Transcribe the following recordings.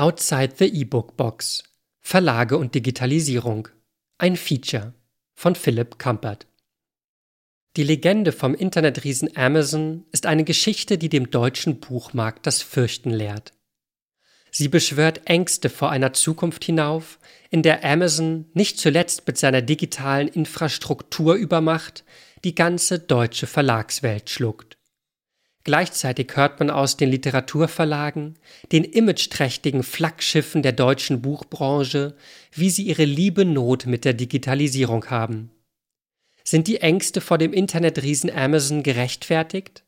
Outside the E-Book Box Verlage und Digitalisierung ein Feature von Philipp Kampert. Die Legende vom Internetriesen Amazon ist eine Geschichte, die dem deutschen Buchmarkt das Fürchten lehrt. Sie beschwört Ängste vor einer Zukunft hinauf, in der Amazon nicht zuletzt mit seiner digitalen Infrastrukturübermacht die ganze deutsche Verlagswelt schluckt. Gleichzeitig hört man aus den Literaturverlagen, den imageträchtigen Flaggschiffen der deutschen Buchbranche, wie sie ihre liebe Not mit der Digitalisierung haben. Sind die Ängste vor dem Internetriesen Amazon gerechtfertigt?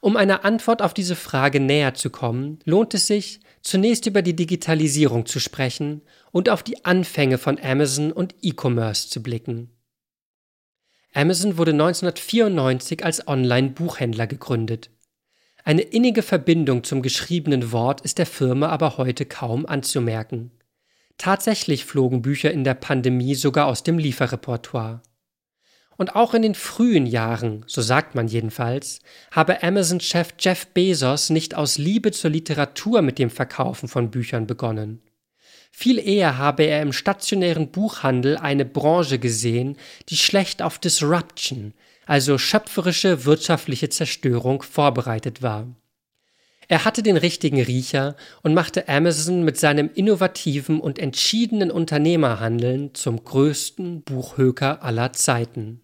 Um einer Antwort auf diese Frage näher zu kommen, lohnt es sich, zunächst über die Digitalisierung zu sprechen und auf die Anfänge von Amazon und E-Commerce zu blicken. Amazon wurde 1994 als Online-Buchhändler gegründet. Eine innige Verbindung zum geschriebenen Wort ist der Firma aber heute kaum anzumerken. Tatsächlich flogen Bücher in der Pandemie sogar aus dem Lieferrepertoire. Und auch in den frühen Jahren, so sagt man jedenfalls, habe Amazon-Chef Jeff Bezos nicht aus Liebe zur Literatur mit dem Verkaufen von Büchern begonnen. Viel eher habe er im stationären Buchhandel eine Branche gesehen, die schlecht auf Disruption, also schöpferische wirtschaftliche Zerstörung, vorbereitet war. Er hatte den richtigen Riecher und machte Amazon mit seinem innovativen und entschiedenen Unternehmerhandeln zum größten Buchhöker aller Zeiten.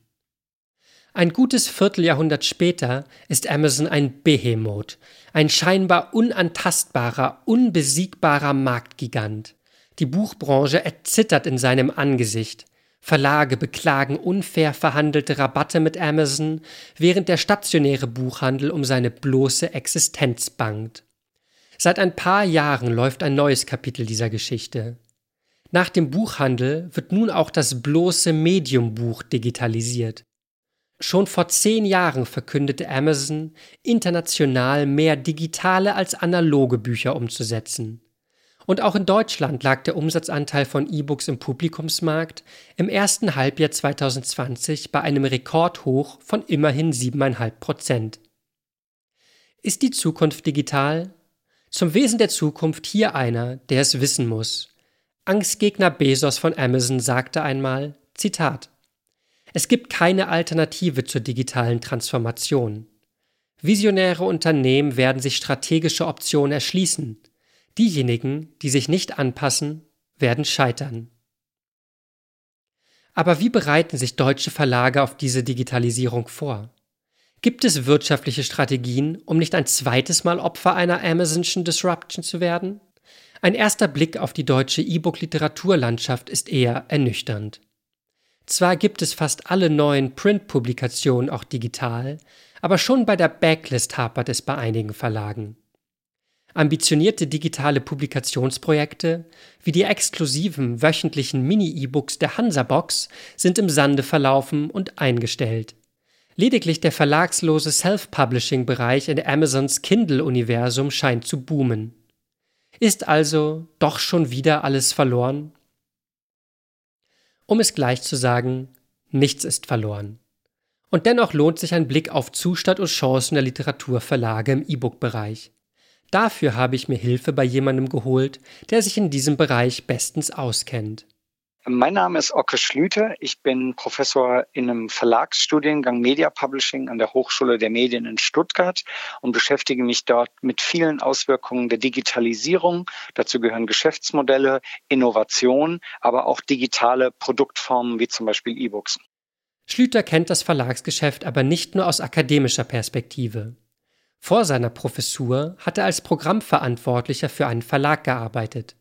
Ein gutes Vierteljahrhundert später ist Amazon ein Behemoth, ein scheinbar unantastbarer, unbesiegbarer Marktgigant. Die Buchbranche erzittert in seinem Angesicht. Verlage beklagen unfair verhandelte Rabatte mit Amazon, während der stationäre Buchhandel um seine bloße Existenz bangt. Seit ein paar Jahren läuft ein neues Kapitel dieser Geschichte. Nach dem Buchhandel wird nun auch das bloße Mediumbuch digitalisiert. Schon vor zehn Jahren verkündete Amazon, international mehr digitale als analoge Bücher umzusetzen. Und auch in Deutschland lag der Umsatzanteil von E-Books im Publikumsmarkt im ersten Halbjahr 2020 bei einem Rekordhoch von immerhin 7,5 Prozent. Ist die Zukunft digital? Zum Wesen der Zukunft hier einer, der es wissen muss. Angstgegner Bezos von Amazon sagte einmal, Zitat, es gibt keine Alternative zur digitalen Transformation. Visionäre Unternehmen werden sich strategische Optionen erschließen, Diejenigen, die sich nicht anpassen, werden scheitern. Aber wie bereiten sich deutsche Verlage auf diese Digitalisierung vor? Gibt es wirtschaftliche Strategien, um nicht ein zweites Mal Opfer einer Amazonschen Disruption zu werden? Ein erster Blick auf die deutsche E-Book-Literaturlandschaft ist eher ernüchternd. Zwar gibt es fast alle neuen Print-Publikationen auch digital, aber schon bei der Backlist hapert es bei einigen Verlagen. Ambitionierte digitale Publikationsprojekte wie die exklusiven wöchentlichen Mini-E-Books der Hansabox sind im Sande verlaufen und eingestellt. Lediglich der verlagslose Self-Publishing-Bereich in Amazons Kindle-Universum scheint zu boomen. Ist also doch schon wieder alles verloren? Um es gleich zu sagen, nichts ist verloren. Und dennoch lohnt sich ein Blick auf Zustand und Chancen der Literaturverlage im E-Book-Bereich. Dafür habe ich mir Hilfe bei jemandem geholt, der sich in diesem Bereich bestens auskennt. Mein Name ist Ocke Schlüter. Ich bin Professor in einem Verlagsstudiengang Media Publishing an der Hochschule der Medien in Stuttgart und beschäftige mich dort mit vielen Auswirkungen der Digitalisierung. Dazu gehören Geschäftsmodelle, Innovation, aber auch digitale Produktformen wie zum Beispiel E-Books. Schlüter kennt das Verlagsgeschäft aber nicht nur aus akademischer Perspektive. Vor seiner Professur hat er als Programmverantwortlicher für einen Verlag gearbeitet.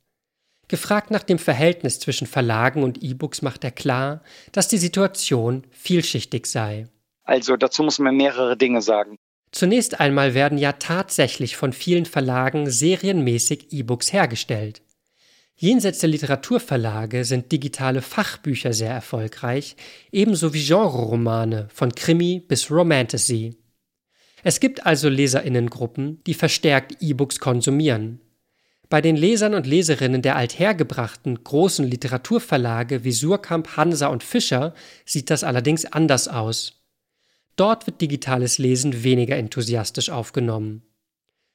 Gefragt nach dem Verhältnis zwischen Verlagen und E-Books macht er klar, dass die Situation vielschichtig sei. Also dazu muss man mehrere Dinge sagen. Zunächst einmal werden ja tatsächlich von vielen Verlagen serienmäßig E-Books hergestellt. Jenseits der Literaturverlage sind digitale Fachbücher sehr erfolgreich, ebenso wie Genreromane von Krimi bis Romantasy. Es gibt also Leserinnengruppen, die verstärkt E-Books konsumieren. Bei den Lesern und Leserinnen der althergebrachten großen Literaturverlage wie Surkamp, Hansa und Fischer sieht das allerdings anders aus. Dort wird digitales Lesen weniger enthusiastisch aufgenommen.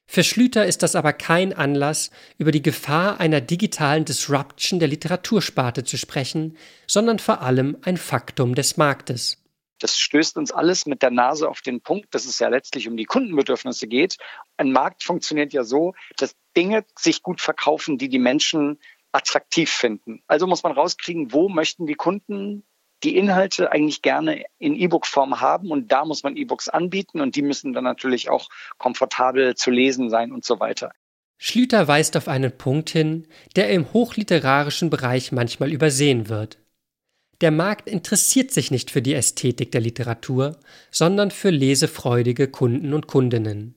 Für Schlüter ist das aber kein Anlass, über die Gefahr einer digitalen Disruption der Literatursparte zu sprechen, sondern vor allem ein Faktum des Marktes. Das stößt uns alles mit der Nase auf den Punkt, dass es ja letztlich um die Kundenbedürfnisse geht. Ein Markt funktioniert ja so, dass Dinge sich gut verkaufen, die die Menschen attraktiv finden. Also muss man rauskriegen, wo möchten die Kunden die Inhalte eigentlich gerne in E-Book-Form haben und da muss man E-Books anbieten und die müssen dann natürlich auch komfortabel zu lesen sein und so weiter. Schlüter weist auf einen Punkt hin, der im hochliterarischen Bereich manchmal übersehen wird. Der Markt interessiert sich nicht für die Ästhetik der Literatur, sondern für lesefreudige Kunden und Kundinnen.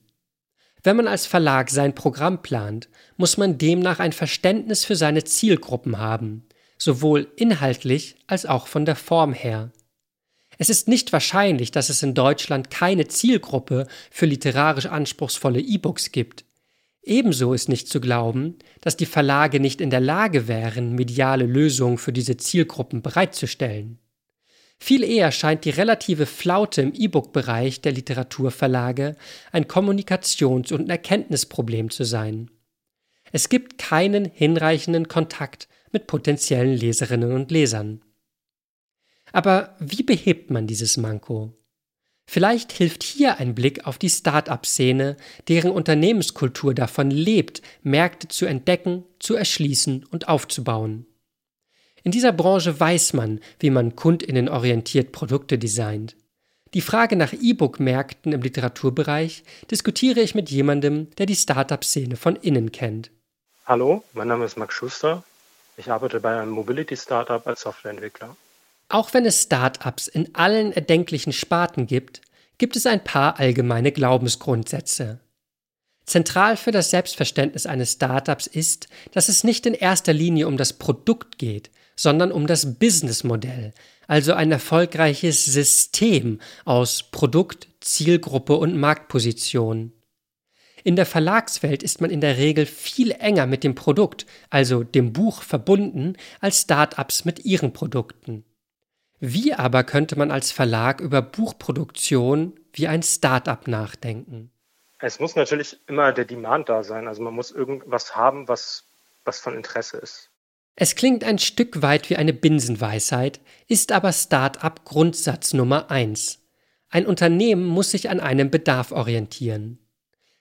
Wenn man als Verlag sein Programm plant, muss man demnach ein Verständnis für seine Zielgruppen haben, sowohl inhaltlich als auch von der Form her. Es ist nicht wahrscheinlich, dass es in Deutschland keine Zielgruppe für literarisch anspruchsvolle E-Books gibt. Ebenso ist nicht zu glauben, dass die Verlage nicht in der Lage wären, mediale Lösungen für diese Zielgruppen bereitzustellen. Viel eher scheint die relative Flaute im E-Book-Bereich der Literaturverlage ein Kommunikations- und Erkenntnisproblem zu sein. Es gibt keinen hinreichenden Kontakt mit potenziellen Leserinnen und Lesern. Aber wie behebt man dieses Manko? Vielleicht hilft hier ein Blick auf die Start-up-Szene, deren Unternehmenskultur davon lebt, Märkte zu entdecken, zu erschließen und aufzubauen. In dieser Branche weiß man, wie man kundinnenorientiert Produkte designt. Die Frage nach E-Book-Märkten im Literaturbereich diskutiere ich mit jemandem, der die Start-up-Szene von innen kennt. Hallo, mein Name ist Max Schuster. Ich arbeite bei einem Mobility-Startup als Softwareentwickler. Auch wenn es Start-ups in allen erdenklichen Sparten gibt, gibt es ein paar allgemeine Glaubensgrundsätze. Zentral für das Selbstverständnis eines Startups ist, dass es nicht in erster Linie um das Produkt geht, sondern um das Businessmodell, also ein erfolgreiches System aus Produkt, Zielgruppe und Marktposition. In der Verlagswelt ist man in der Regel viel enger mit dem Produkt, also dem Buch, verbunden als Start-ups mit ihren Produkten. Wie aber könnte man als Verlag über Buchproduktion wie ein Start-up nachdenken? Es muss natürlich immer der Demand da sein. Also man muss irgendwas haben, was, was von Interesse ist. Es klingt ein Stück weit wie eine Binsenweisheit, ist aber Start-up Grundsatz Nummer eins. Ein Unternehmen muss sich an einem Bedarf orientieren.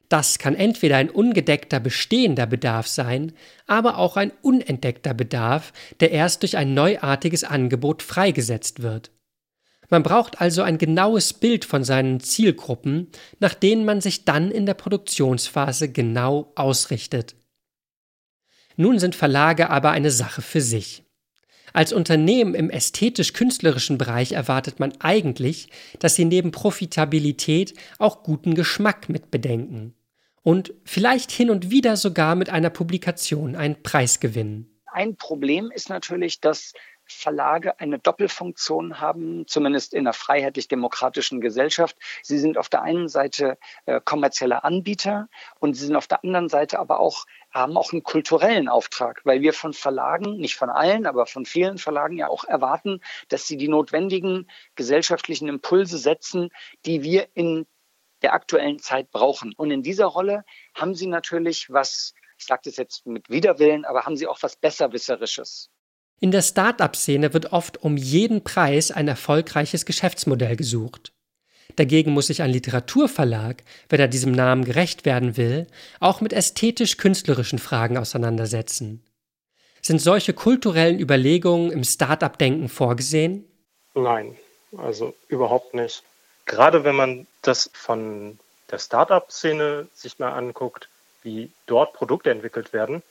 Das kann entweder ein ungedeckter bestehender Bedarf sein, aber auch ein unentdeckter Bedarf, der erst durch ein neuartiges Angebot freigesetzt wird. Man braucht also ein genaues Bild von seinen Zielgruppen, nach denen man sich dann in der Produktionsphase genau ausrichtet. Nun sind Verlage aber eine Sache für sich. Als Unternehmen im ästhetisch-künstlerischen Bereich erwartet man eigentlich, dass sie neben Profitabilität auch guten Geschmack mit bedenken und vielleicht hin und wieder sogar mit einer Publikation einen Preis gewinnen. Ein Problem ist natürlich, dass Verlage eine Doppelfunktion haben, zumindest in einer freiheitlich-demokratischen Gesellschaft. Sie sind auf der einen Seite äh, kommerzielle Anbieter und sie sind auf der anderen Seite aber auch, haben auch einen kulturellen Auftrag, weil wir von Verlagen, nicht von allen, aber von vielen Verlagen ja auch erwarten, dass sie die notwendigen gesellschaftlichen Impulse setzen, die wir in der aktuellen Zeit brauchen. Und in dieser Rolle haben sie natürlich was, ich sage das jetzt mit Widerwillen, aber haben sie auch was Besserwisserisches. In der Start-up-Szene wird oft um jeden Preis ein erfolgreiches Geschäftsmodell gesucht. Dagegen muss sich ein Literaturverlag, wenn er diesem Namen gerecht werden will, auch mit ästhetisch-künstlerischen Fragen auseinandersetzen. Sind solche kulturellen Überlegungen im Start-up-Denken vorgesehen? Nein, also überhaupt nicht gerade wenn man das von der Startup-Szene sich mal anguckt, wie dort Produkte entwickelt werden,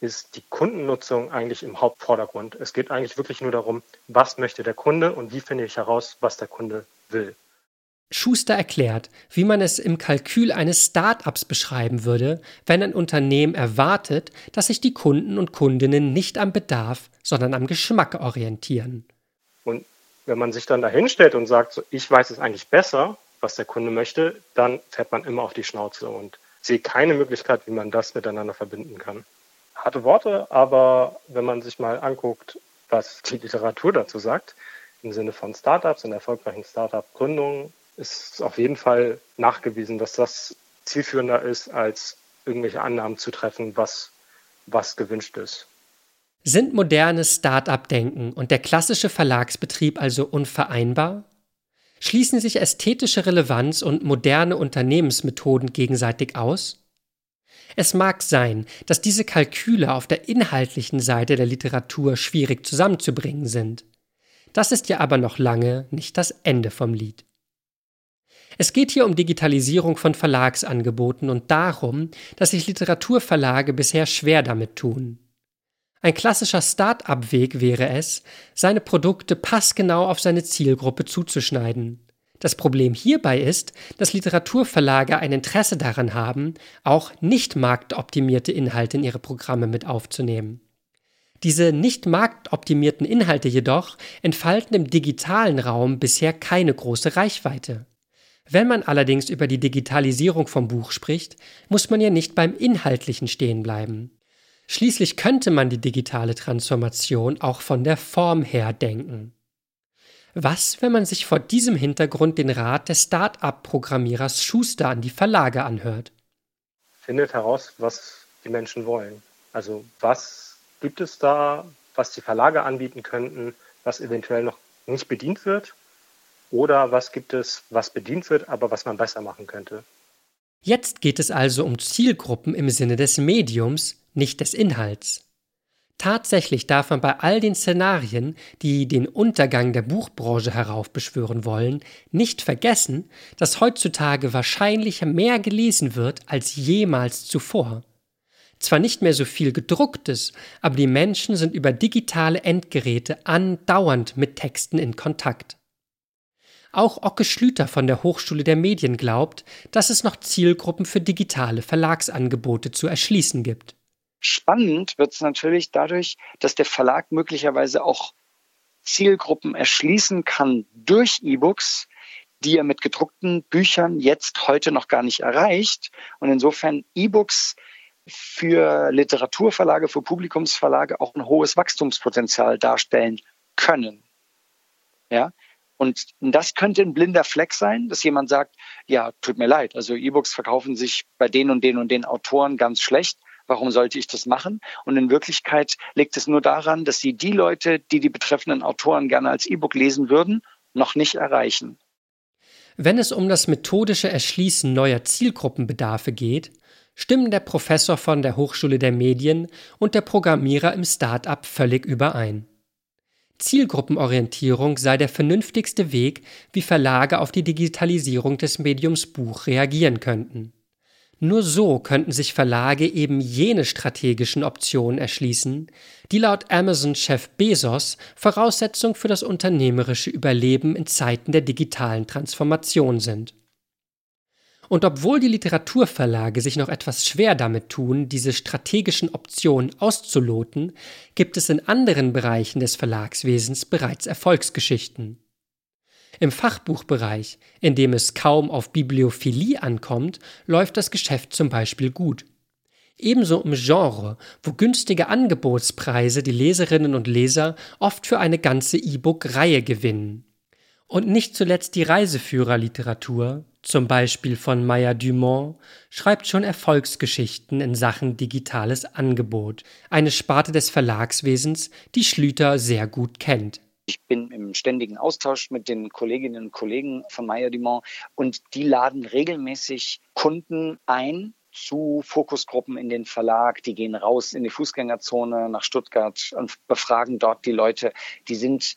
ist die Kundennutzung eigentlich im Hauptvordergrund. Es geht eigentlich wirklich nur darum, was möchte der Kunde und wie finde ich heraus, was der Kunde will. Schuster erklärt, wie man es im Kalkül eines Startups beschreiben würde, wenn ein Unternehmen erwartet, dass sich die Kunden und Kundinnen nicht am Bedarf, sondern am Geschmack orientieren. Und wenn man sich dann dahin stellt und sagt, so, ich weiß es eigentlich besser, was der Kunde möchte, dann fährt man immer auf die Schnauze und sehe keine Möglichkeit, wie man das miteinander verbinden kann. Harte Worte, aber wenn man sich mal anguckt, was die Literatur dazu sagt, im Sinne von Startups und erfolgreichen Startup-Gründungen, ist auf jeden Fall nachgewiesen, dass das zielführender ist, als irgendwelche Annahmen zu treffen, was, was gewünscht ist. Sind modernes Start-up-Denken und der klassische Verlagsbetrieb also unvereinbar? Schließen sich ästhetische Relevanz und moderne Unternehmensmethoden gegenseitig aus? Es mag sein, dass diese Kalküle auf der inhaltlichen Seite der Literatur schwierig zusammenzubringen sind. Das ist ja aber noch lange nicht das Ende vom Lied. Es geht hier um Digitalisierung von Verlagsangeboten und darum, dass sich Literaturverlage bisher schwer damit tun. Ein klassischer Start-up-Weg wäre es, seine Produkte passgenau auf seine Zielgruppe zuzuschneiden. Das Problem hierbei ist, dass Literaturverlage ein Interesse daran haben, auch nicht marktoptimierte Inhalte in ihre Programme mit aufzunehmen. Diese nicht marktoptimierten Inhalte jedoch entfalten im digitalen Raum bisher keine große Reichweite. Wenn man allerdings über die Digitalisierung vom Buch spricht, muss man ja nicht beim Inhaltlichen stehen bleiben. Schließlich könnte man die digitale Transformation auch von der Form her denken. Was, wenn man sich vor diesem Hintergrund den Rat des Start-up-Programmierers Schuster an die Verlage anhört? Findet heraus, was die Menschen wollen. Also was gibt es da, was die Verlage anbieten könnten, was eventuell noch nicht bedient wird? Oder was gibt es, was bedient wird, aber was man besser machen könnte? Jetzt geht es also um Zielgruppen im Sinne des Mediums, nicht des Inhalts. Tatsächlich darf man bei all den Szenarien, die den Untergang der Buchbranche heraufbeschwören wollen, nicht vergessen, dass heutzutage wahrscheinlich mehr gelesen wird als jemals zuvor. Zwar nicht mehr so viel gedrucktes, aber die Menschen sind über digitale Endgeräte andauernd mit Texten in Kontakt. Auch Ocke Schlüter von der Hochschule der Medien glaubt, dass es noch Zielgruppen für digitale Verlagsangebote zu erschließen gibt. Spannend wird es natürlich dadurch, dass der Verlag möglicherweise auch Zielgruppen erschließen kann durch E-Books, die er mit gedruckten Büchern jetzt heute noch gar nicht erreicht. Und insofern E-Books für Literaturverlage, für Publikumsverlage auch ein hohes Wachstumspotenzial darstellen können. Ja, und das könnte ein blinder Fleck sein, dass jemand sagt, ja, tut mir leid, also E-Books verkaufen sich bei den und den und den Autoren ganz schlecht. Warum sollte ich das machen? Und in Wirklichkeit liegt es nur daran, dass sie die Leute, die die betreffenden Autoren gerne als E-Book lesen würden, noch nicht erreichen. Wenn es um das methodische Erschließen neuer Zielgruppenbedarfe geht, stimmen der Professor von der Hochschule der Medien und der Programmierer im Start-up völlig überein. Zielgruppenorientierung sei der vernünftigste Weg, wie Verlage auf die Digitalisierung des Mediums Buch reagieren könnten. Nur so könnten sich Verlage eben jene strategischen Optionen erschließen, die laut Amazon-Chef Bezos Voraussetzung für das unternehmerische Überleben in Zeiten der digitalen Transformation sind. Und obwohl die Literaturverlage sich noch etwas schwer damit tun, diese strategischen Optionen auszuloten, gibt es in anderen Bereichen des Verlagswesens bereits Erfolgsgeschichten. Im Fachbuchbereich, in dem es kaum auf Bibliophilie ankommt, läuft das Geschäft zum Beispiel gut. Ebenso im Genre, wo günstige Angebotspreise die Leserinnen und Leser oft für eine ganze E-Book-Reihe gewinnen. Und nicht zuletzt die Reiseführerliteratur, zum Beispiel von Maya Dumont, schreibt schon Erfolgsgeschichten in Sachen digitales Angebot, eine Sparte des Verlagswesens, die Schlüter sehr gut kennt. Ich bin im ständigen Austausch mit den Kolleginnen und Kollegen von Maya Dumont und die laden regelmäßig Kunden ein, zu Fokusgruppen in den Verlag, die gehen raus in die Fußgängerzone nach Stuttgart und befragen dort die Leute. Die sind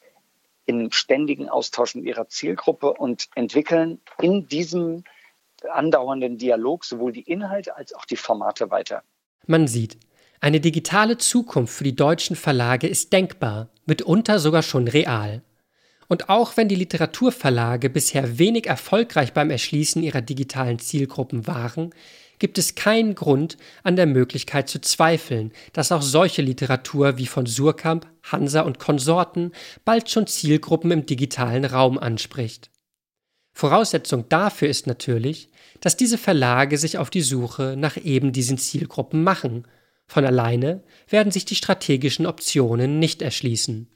in ständigen Austausch mit ihrer Zielgruppe und entwickeln in diesem andauernden Dialog sowohl die Inhalte als auch die Formate weiter. Man sieht, eine digitale Zukunft für die deutschen Verlage ist denkbar, mitunter sogar schon real. Und auch wenn die Literaturverlage bisher wenig erfolgreich beim Erschließen ihrer digitalen Zielgruppen waren, gibt es keinen Grund, an der Möglichkeit zu zweifeln, dass auch solche Literatur wie von Surkamp, Hansa und Konsorten bald schon Zielgruppen im digitalen Raum anspricht. Voraussetzung dafür ist natürlich, dass diese Verlage sich auf die Suche nach eben diesen Zielgruppen machen. Von alleine werden sich die strategischen Optionen nicht erschließen.